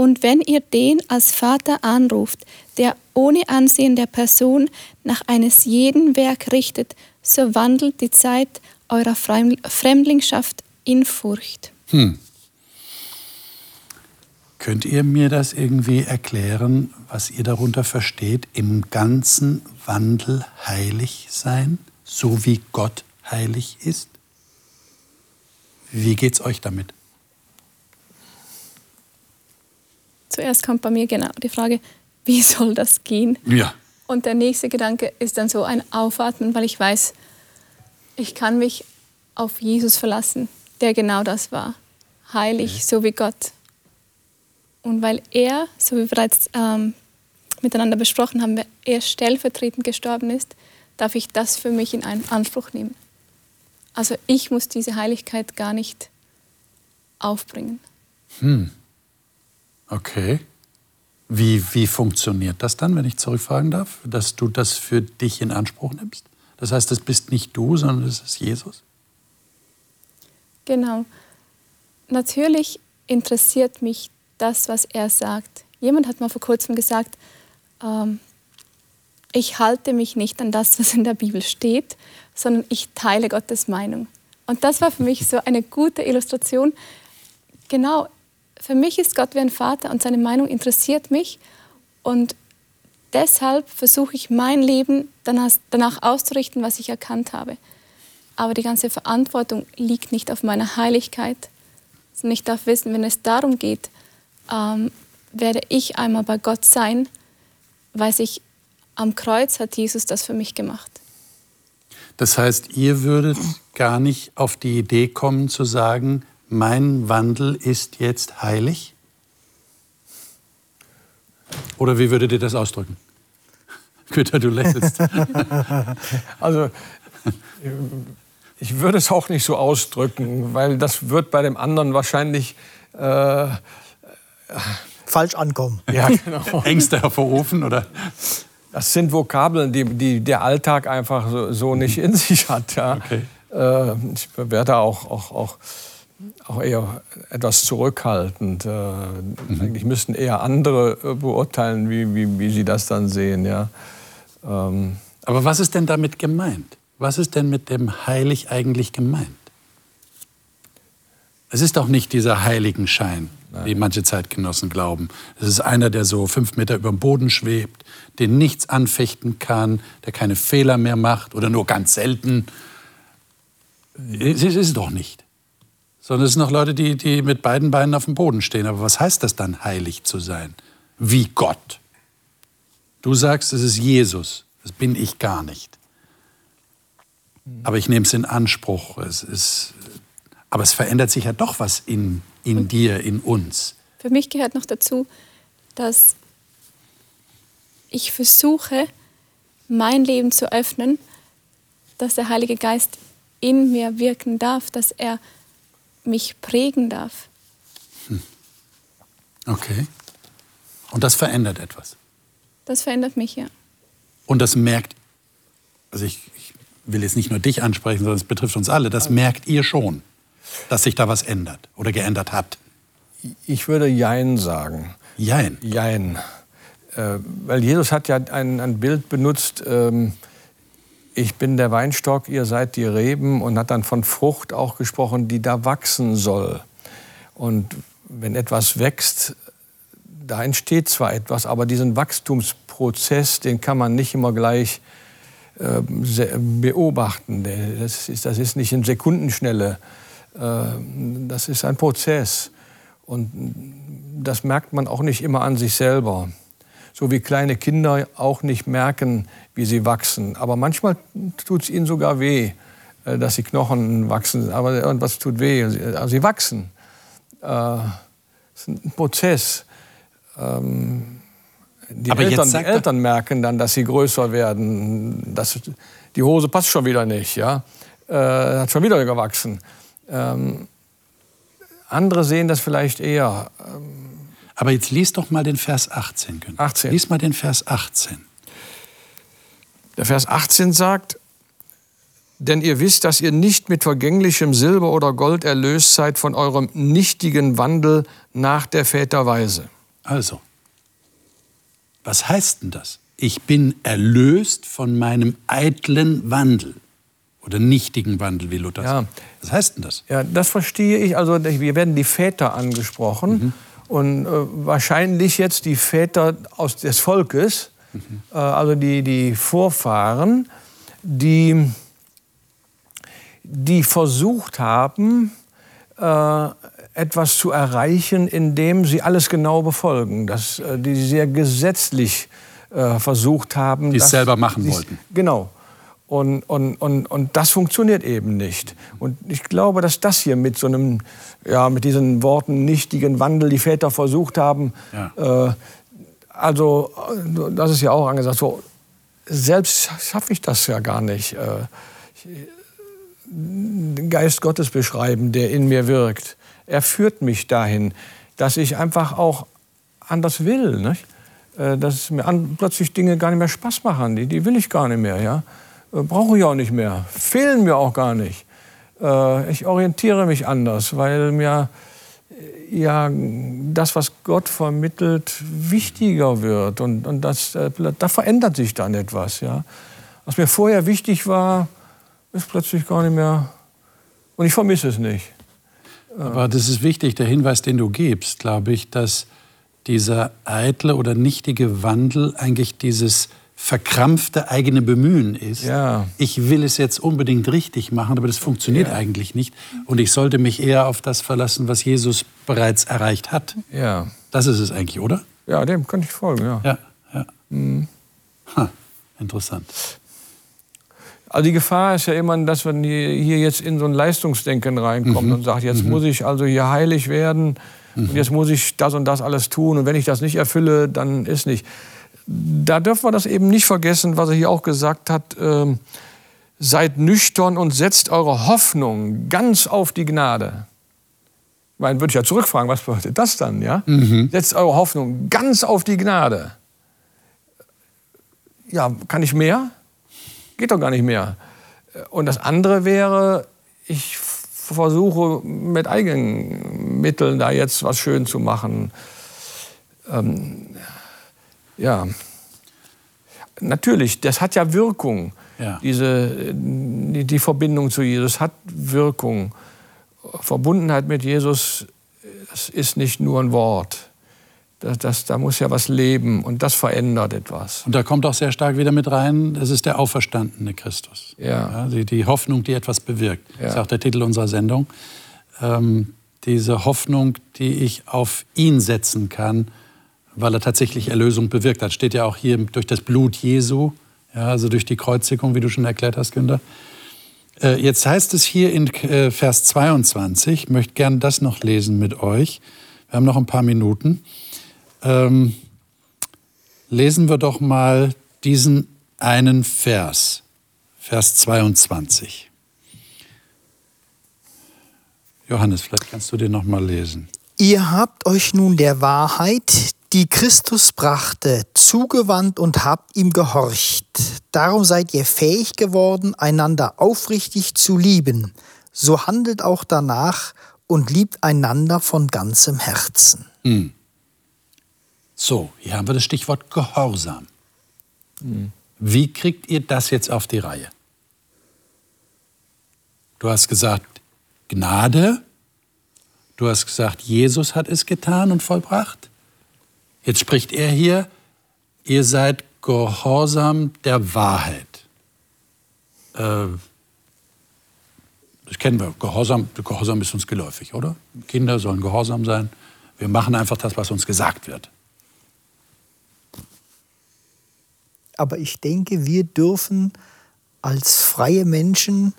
Und wenn ihr den als Vater anruft, der ohne Ansehen der Person nach eines jeden Werk richtet, so wandelt die Zeit eurer Fremdlingschaft in Furcht. Hm. Könnt ihr mir das irgendwie erklären, was ihr darunter versteht, im ganzen Wandel heilig sein, so wie Gott heilig ist? Wie geht's euch damit? Zuerst kommt bei mir genau die Frage, wie soll das gehen? Ja. Und der nächste Gedanke ist dann so ein Aufatmen, weil ich weiß, ich kann mich auf Jesus verlassen, der genau das war. Heilig, okay. so wie Gott. Und weil er, so wie wir bereits ähm, miteinander besprochen haben, er stellvertretend gestorben ist, darf ich das für mich in Anspruch nehmen. Also ich muss diese Heiligkeit gar nicht aufbringen. Hm. Okay. Wie, wie funktioniert das dann, wenn ich zurückfragen darf, dass du das für dich in Anspruch nimmst? Das heißt, es bist nicht du, sondern es ist Jesus? Genau. Natürlich interessiert mich das, was er sagt. Jemand hat mal vor kurzem gesagt, ähm, ich halte mich nicht an das, was in der Bibel steht, sondern ich teile Gottes Meinung. Und das war für mich so eine gute Illustration. Genau, für mich ist Gott wie ein Vater und seine Meinung interessiert mich. Und deshalb versuche ich mein Leben danach auszurichten, was ich erkannt habe. Aber die ganze Verantwortung liegt nicht auf meiner Heiligkeit, sondern ich darf wissen, wenn es darum geht, ähm, werde ich einmal bei Gott sein, weiß ich, am Kreuz hat Jesus das für mich gemacht. Das heißt, ihr würdet gar nicht auf die Idee kommen zu sagen, mein Wandel ist jetzt heilig? Oder wie würdet ihr das ausdrücken? Güter, du lächelst. also, ich würde es auch nicht so ausdrücken, weil das wird bei dem anderen wahrscheinlich äh, falsch ankommen. Ja, genau. Ängste hervorrufen, oder? Das sind Vokabeln, die, die der Alltag einfach so, so nicht in sich hat. Ja. Okay. Äh, ich werde auch, auch, auch auch eher etwas zurückhaltend. Äh, mhm. Eigentlich müssten eher andere äh, beurteilen, wie, wie, wie sie das dann sehen. Ja. Ähm. Aber was ist denn damit gemeint? Was ist denn mit dem heilig eigentlich gemeint? Es ist doch nicht dieser Heiligenschein, Nein. wie manche Zeitgenossen glauben. Es ist einer, der so fünf Meter über dem Boden schwebt, den nichts anfechten kann, der keine Fehler mehr macht oder nur ganz selten. Es ist es doch nicht. Sondern es sind noch Leute, die, die mit beiden Beinen auf dem Boden stehen. Aber was heißt das dann, heilig zu sein? Wie Gott. Du sagst, es ist Jesus. Das bin ich gar nicht. Aber ich nehme es in Anspruch. Es ist, aber es verändert sich ja doch was in, in dir, in uns. Für mich gehört noch dazu, dass ich versuche, mein Leben zu öffnen, dass der Heilige Geist in mir wirken darf, dass er mich prägen darf. Hm. Okay. Und das verändert etwas? Das verändert mich, ja. Und das merkt, also ich, ich will jetzt nicht nur dich ansprechen, sondern es betrifft uns alle, das merkt ihr schon, dass sich da was ändert oder geändert hat. Ich würde Jein sagen. Jein? Jein. Äh, weil Jesus hat ja ein, ein Bild benutzt, ähm, ich bin der Weinstock, ihr seid die Reben und hat dann von Frucht auch gesprochen, die da wachsen soll. Und wenn etwas wächst, da entsteht zwar etwas, aber diesen Wachstumsprozess, den kann man nicht immer gleich äh, beobachten. Das ist, das ist nicht in Sekundenschnelle. Äh, das ist ein Prozess. Und das merkt man auch nicht immer an sich selber. So wie kleine Kinder auch nicht merken, wie sie wachsen. Aber manchmal tut es ihnen sogar weh, äh, dass die Knochen wachsen. Aber irgendwas tut weh. Also sie wachsen. Das ist ein Prozess. Ähm, die, Eltern, die Eltern merken dann, dass sie größer werden. Das, die Hose passt schon wieder nicht, ja? Äh, hat schon wieder gewachsen. Ähm, andere sehen das vielleicht eher. Aber jetzt lies doch mal den Vers 18. 18. Lies mal den Vers 18. Der Vers 18 sagt, denn ihr wisst, dass ihr nicht mit vergänglichem Silber oder Gold erlöst seid von eurem nichtigen Wandel nach der Väterweise. Also, was heißt denn das? Ich bin erlöst von meinem eitlen Wandel oder nichtigen Wandel, wie Luther ja. sagt. Was heißt denn das? Ja, das verstehe ich. Also wir werden die Väter angesprochen mhm. Und äh, wahrscheinlich jetzt die Väter aus des Volkes, mhm. äh, also die, die Vorfahren, die, die versucht haben, äh, etwas zu erreichen, indem sie alles genau befolgen, dass äh, die sehr gesetzlich äh, versucht haben. Die es selber machen wollten. Genau. Und, und, und, und das funktioniert eben nicht. Und ich glaube, dass das hier mit so einem, ja, mit diesen Worten nichtigen Wandel die Väter versucht haben, ja. äh, also, das ist ja auch angesagt, so, selbst schaffe ich das ja gar nicht. Äh, den Geist Gottes beschreiben, der in mir wirkt er führt mich dahin, dass ich einfach auch anders will. Nicht? Äh, dass mir plötzlich Dinge gar nicht mehr Spaß machen. Die, die will ich gar nicht mehr. Ja? Äh, brauche ich auch nicht mehr. Fehlen mir auch gar nicht. Äh, ich orientiere mich anders, weil mir ja, das, was Gott vermittelt, wichtiger wird. Und, und das, da verändert sich dann etwas. Ja? Was mir vorher wichtig war, ist plötzlich gar nicht mehr. Und ich vermisse es nicht. Aber das ist wichtig, der Hinweis, den du gibst, glaube ich, dass dieser eitle oder nichtige Wandel eigentlich dieses verkrampfte eigene Bemühen ist. Ja. Ich will es jetzt unbedingt richtig machen, aber das funktioniert ja. eigentlich nicht. Und ich sollte mich eher auf das verlassen, was Jesus bereits erreicht hat. Ja. Das ist es eigentlich, oder? Ja, dem kann ich folgen, ja. Ja, ja. Mhm. Ha, interessant. Also die Gefahr ist ja immer, dass man hier jetzt in so ein Leistungsdenken reinkommt mhm. und sagt, jetzt mhm. muss ich also hier heilig werden mhm. und jetzt muss ich das und das alles tun und wenn ich das nicht erfülle, dann ist nicht. Da dürfen wir das eben nicht vergessen, was er hier auch gesagt hat. Ähm, seid nüchtern und setzt eure Hoffnung ganz auf die Gnade. Ich meine, würde ich ja zurückfragen, was bedeutet das dann? Ja? Mhm. Setzt eure Hoffnung ganz auf die Gnade. Ja, kann ich mehr? Geht doch gar nicht mehr. Und das andere wäre, ich versuche mit eigenen Mitteln da jetzt was schön zu machen. Ähm, ja, natürlich, das hat ja Wirkung. Ja. Diese, die, die, Verbindung zu Jesus hat Wirkung. Verbundenheit mit Jesus, das ist nicht nur ein Wort. Das, das, da muss ja was leben und das verändert etwas. Und da kommt auch sehr stark wieder mit rein, das ist der auferstandene Christus. Ja. ja die, die, Hoffnung, die etwas bewirkt. Ja. Das ist auch der Titel unserer Sendung. Ähm, diese Hoffnung, die ich auf ihn setzen kann, weil er tatsächlich Erlösung bewirkt hat. Steht ja auch hier durch das Blut Jesu, ja, also durch die Kreuzigung, wie du schon erklärt hast, Günther. Äh, jetzt heißt es hier in äh, Vers 22, ich möchte gerne das noch lesen mit euch. Wir haben noch ein paar Minuten. Ähm, lesen wir doch mal diesen einen Vers, Vers 22. Johannes, vielleicht kannst du den noch mal lesen. Ihr habt euch nun der Wahrheit, die Christus brachte, zugewandt und habt ihm gehorcht. Darum seid ihr fähig geworden, einander aufrichtig zu lieben. So handelt auch danach und liebt einander von ganzem Herzen. Hm. So, hier haben wir das Stichwort Gehorsam. Hm. Wie kriegt ihr das jetzt auf die Reihe? Du hast gesagt, Gnade. Du hast gesagt, Jesus hat es getan und vollbracht. Jetzt spricht er hier, ihr seid gehorsam der Wahrheit. Äh, das kennen wir. Gehorsam, Gehorsam ist uns geläufig, oder? Kinder sollen gehorsam sein. Wir machen einfach das, was uns gesagt wird. aber ich denke, wir dürfen als freie Menschen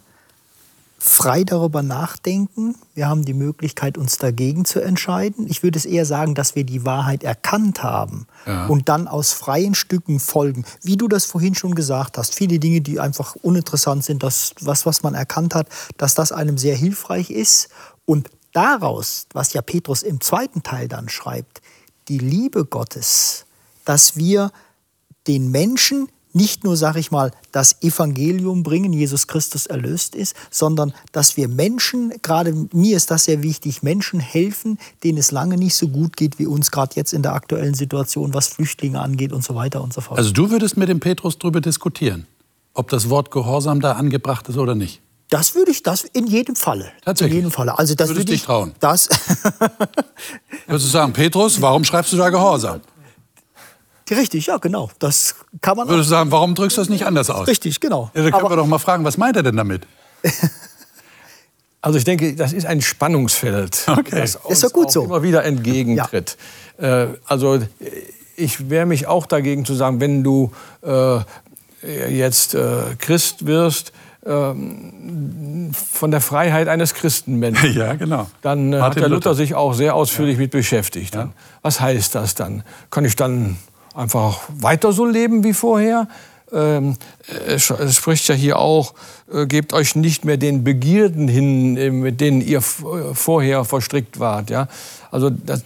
frei darüber nachdenken. Wir haben die Möglichkeit, uns dagegen zu entscheiden. Ich würde es eher sagen, dass wir die Wahrheit erkannt haben ja. und dann aus freien Stücken folgen. Wie du das vorhin schon gesagt hast, viele Dinge, die einfach uninteressant sind, das, was, was man erkannt hat, dass das einem sehr hilfreich ist. Und daraus, was ja Petrus im zweiten Teil dann schreibt, die Liebe Gottes, dass wir den Menschen nicht nur, sage ich mal, das Evangelium bringen, Jesus Christus erlöst ist, sondern dass wir Menschen, gerade mir ist das sehr wichtig, Menschen helfen, denen es lange nicht so gut geht wie uns gerade jetzt in der aktuellen Situation, was Flüchtlinge angeht und so weiter und so fort. Also du würdest mit dem Petrus darüber diskutieren, ob das Wort Gehorsam da angebracht ist oder nicht? Das würde ich, das in jedem Falle. Tatsächlich. In jedem Falle. Also das Würdest würde ich dich trauen? Das. Würdest du sagen, Petrus, warum schreibst du da Gehorsam? Richtig, ja, genau. Das kann man. Würdest du sagen, warum drückst du das nicht anders aus? Richtig, genau. Ja, dann können Aber wir doch mal fragen, was meint er denn damit? also ich denke, das ist ein Spannungsfeld, okay. das uns ist ja gut so. immer wieder entgegentritt. Ja. Äh, also ich wehre mich auch dagegen zu sagen, wenn du äh, jetzt äh, Christ wirst, ähm, von der Freiheit eines Christenmenschen. Ja, genau. Dann äh, hat der Luther, Luther, sich auch sehr ausführlich ja. mit beschäftigt. Ja. Was heißt das dann? Kann ich dann einfach weiter so leben wie vorher. Ähm, es spricht ja hier auch, äh, gebt euch nicht mehr den Begierden hin, äh, mit denen ihr vorher verstrickt wart. Ja? Also das,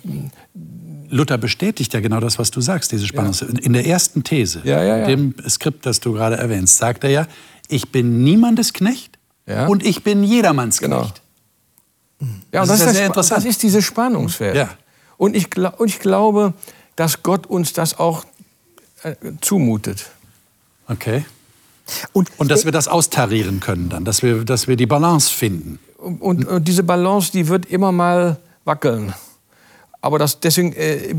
Luther bestätigt ja genau das, was du sagst, diese Spannung. Ja. In der ersten These, ja, ja, dem Skript, das du gerade erwähnst, sagt er ja, ich bin niemandes Knecht und ich bin jedermanns genau. Knecht. Ja, das, das ist, ja sehr interessant. Das ist dieses Spannungsfeld. Ja. Und, ich, und ich glaube, dass Gott uns das auch äh, zumutet. Okay. Und, und dass wir das austarieren können dann, dass wir, dass wir die Balance finden. Und, und, und diese Balance, die wird immer mal wackeln. Aber das, deswegen äh,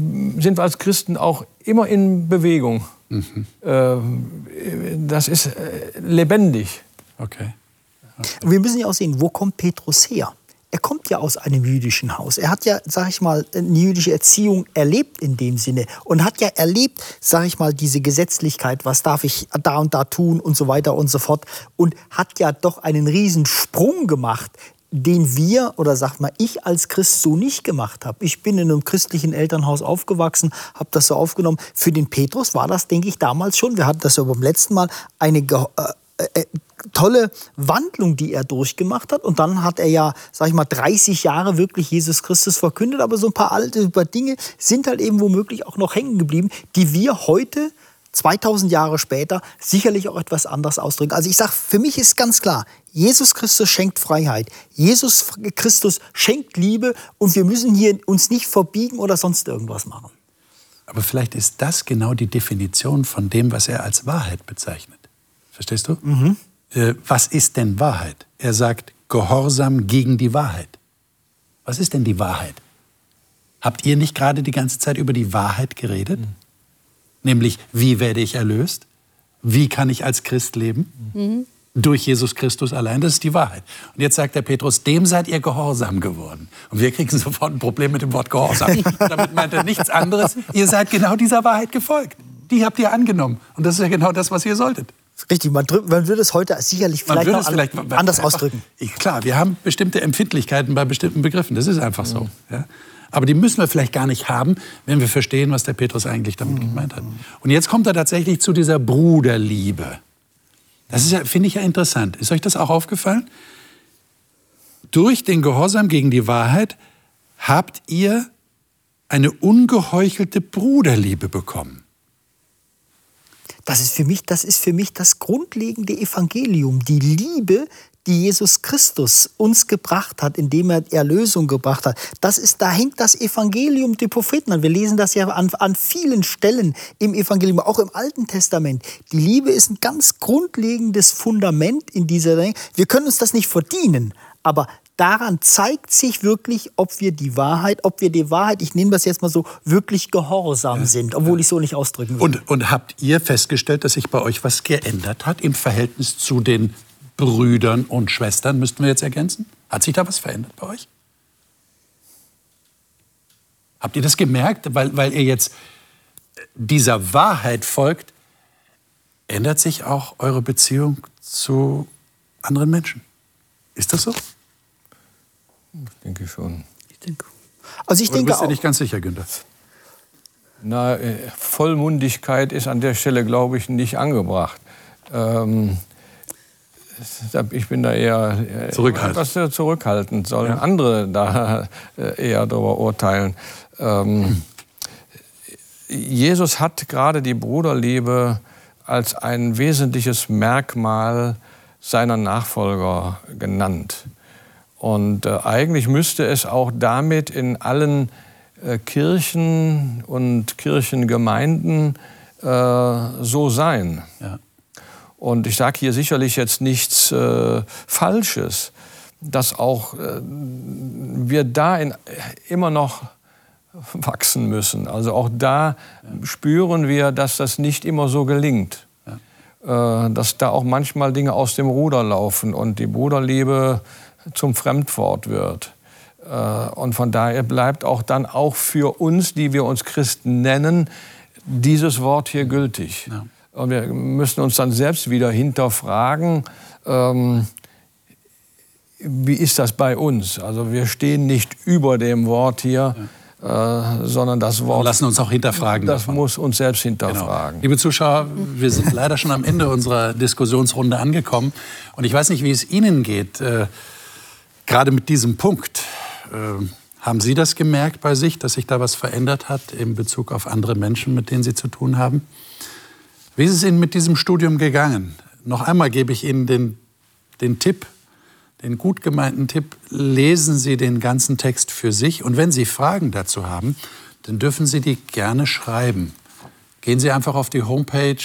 sind wir als Christen auch immer in Bewegung. Mhm. Äh, das ist äh, lebendig. Okay. okay. Wir müssen ja auch sehen, wo kommt Petrus her? Er kommt ja aus einem jüdischen Haus. Er hat ja, sag ich mal, eine jüdische Erziehung erlebt in dem Sinne und hat ja erlebt, sag ich mal, diese Gesetzlichkeit, was darf ich da und da tun und so weiter und so fort und hat ja doch einen riesen Sprung gemacht den wir oder sagt mal ich als Christ so nicht gemacht habe. Ich bin in einem christlichen Elternhaus aufgewachsen, habe das so aufgenommen. Für den Petrus war das, denke ich, damals schon. Wir hatten das ja beim letzten Mal eine äh, äh, tolle Wandlung, die er durchgemacht hat. Und dann hat er ja, sag ich mal, 30 Jahre wirklich Jesus Christus verkündet. Aber so ein paar alte Dinge sind halt eben womöglich auch noch hängen geblieben, die wir heute 2000 Jahre später sicherlich auch etwas anders ausdrücken. Also ich sage, für mich ist ganz klar, Jesus Christus schenkt Freiheit. Jesus Christus schenkt Liebe und wir müssen hier uns nicht verbiegen oder sonst irgendwas machen. Aber vielleicht ist das genau die Definition von dem, was er als Wahrheit bezeichnet. Verstehst du? Mhm. Äh, was ist denn Wahrheit? Er sagt Gehorsam gegen die Wahrheit. Was ist denn die Wahrheit? Habt ihr nicht gerade die ganze Zeit über die Wahrheit geredet? Mhm. Nämlich, wie werde ich erlöst? Wie kann ich als Christ leben? Mhm. Durch Jesus Christus allein. Das ist die Wahrheit. Und jetzt sagt der Petrus, dem seid ihr gehorsam geworden. Und wir kriegen sofort ein Problem mit dem Wort gehorsam. Damit meint er nichts anderes. Ihr seid genau dieser Wahrheit gefolgt. Die habt ihr angenommen. Und das ist ja genau das, was ihr solltet. Richtig, man, man würde es heute sicherlich vielleicht, noch vielleicht anders einfach, ausdrücken. Klar, wir haben bestimmte Empfindlichkeiten bei bestimmten Begriffen. Das ist einfach so. Mhm. Ja. Aber die müssen wir vielleicht gar nicht haben, wenn wir verstehen, was der Petrus eigentlich damit mhm. gemeint hat. Und jetzt kommt er tatsächlich zu dieser Bruderliebe. Das ist ja, finde ich ja interessant. Ist euch das auch aufgefallen? Durch den Gehorsam gegen die Wahrheit habt ihr eine ungeheuchelte Bruderliebe bekommen. Das ist für mich, das ist für mich das grundlegende Evangelium, die Liebe, die Jesus Christus uns gebracht hat, indem er Erlösung gebracht hat. Das ist, da hängt das Evangelium die Propheten an. Wir lesen das ja an, an vielen Stellen im Evangelium, auch im Alten Testament. Die Liebe ist ein ganz grundlegendes Fundament in dieser. Wir können uns das nicht verdienen, aber daran zeigt sich wirklich, ob wir die Wahrheit, ob wir die Wahrheit, ich nehme das jetzt mal so, wirklich gehorsam ja. sind, obwohl ich so nicht ausdrücken will. Und, und habt ihr festgestellt, dass sich bei euch was geändert hat im Verhältnis zu den Brüdern und Schwestern, müssten wir jetzt ergänzen? Hat sich da was verändert bei euch? Habt ihr das gemerkt, weil, weil ihr jetzt dieser Wahrheit folgt, ändert sich auch eure Beziehung zu anderen Menschen? Ist das so? Ich denke schon. Ich denke. Also ich Aber denke du bist ja nicht ganz sicher, Günther. Na, äh, Vollmundigkeit ist an der Stelle, glaube ich, nicht angebracht. Ähm, ich bin da eher äh, zurückhaltend, etwas zurückhaltend. sollen ja. andere da äh, eher darüber urteilen. Ähm, Jesus hat gerade die Bruderliebe als ein wesentliches Merkmal seiner Nachfolger genannt. Und äh, eigentlich müsste es auch damit in allen äh, Kirchen und Kirchengemeinden äh, so sein. Ja. Und ich sage hier sicherlich jetzt nichts äh, Falsches, dass auch äh, wir da in, immer noch wachsen müssen. Also auch da ja. spüren wir, dass das nicht immer so gelingt. Ja. Äh, dass da auch manchmal Dinge aus dem Ruder laufen und die Bruderliebe zum Fremdwort wird. Äh, und von daher bleibt auch dann auch für uns, die wir uns Christen nennen, dieses Wort hier gültig. Ja. Und wir müssen uns dann selbst wieder hinterfragen, ähm, wie ist das bei uns? Also wir stehen nicht über dem Wort hier, ja. äh, sondern das Wort. Lassen uns auch hinterfragen. Das davon. muss uns selbst hinterfragen. Genau. Liebe Zuschauer, wir sind leider schon am Ende unserer Diskussionsrunde angekommen. Und ich weiß nicht, wie es Ihnen geht. Äh, gerade mit diesem Punkt. Äh, haben Sie das gemerkt bei sich, dass sich da was verändert hat in Bezug auf andere Menschen, mit denen Sie zu tun haben? Wie ist es Ihnen mit diesem Studium gegangen? Noch einmal gebe ich Ihnen den, den Tipp, den gut gemeinten Tipp, lesen Sie den ganzen Text für sich und wenn Sie Fragen dazu haben, dann dürfen Sie die gerne schreiben. Gehen Sie einfach auf die Homepage,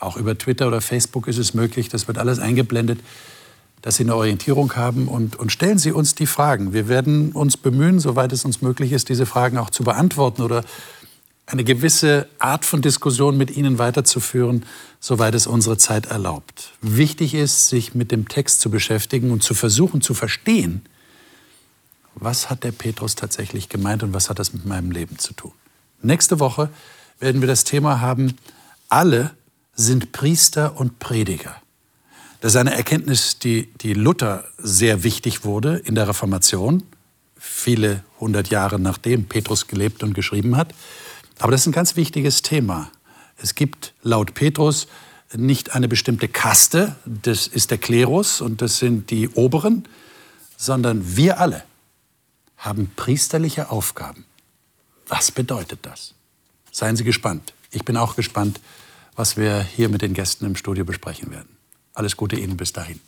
auch über Twitter oder Facebook ist es möglich, das wird alles eingeblendet, dass Sie eine Orientierung haben und, und stellen Sie uns die Fragen. Wir werden uns bemühen, soweit es uns möglich ist, diese Fragen auch zu beantworten oder eine gewisse Art von Diskussion mit Ihnen weiterzuführen, soweit es unsere Zeit erlaubt. Wichtig ist, sich mit dem Text zu beschäftigen und zu versuchen zu verstehen, was hat der Petrus tatsächlich gemeint und was hat das mit meinem Leben zu tun. Nächste Woche werden wir das Thema haben, alle sind Priester und Prediger. Das ist eine Erkenntnis, die, die Luther sehr wichtig wurde in der Reformation, viele hundert Jahre nachdem Petrus gelebt und geschrieben hat. Aber das ist ein ganz wichtiges Thema. Es gibt laut Petrus nicht eine bestimmte Kaste, das ist der Klerus und das sind die Oberen, sondern wir alle haben priesterliche Aufgaben. Was bedeutet das? Seien Sie gespannt. Ich bin auch gespannt, was wir hier mit den Gästen im Studio besprechen werden. Alles Gute Ihnen bis dahin.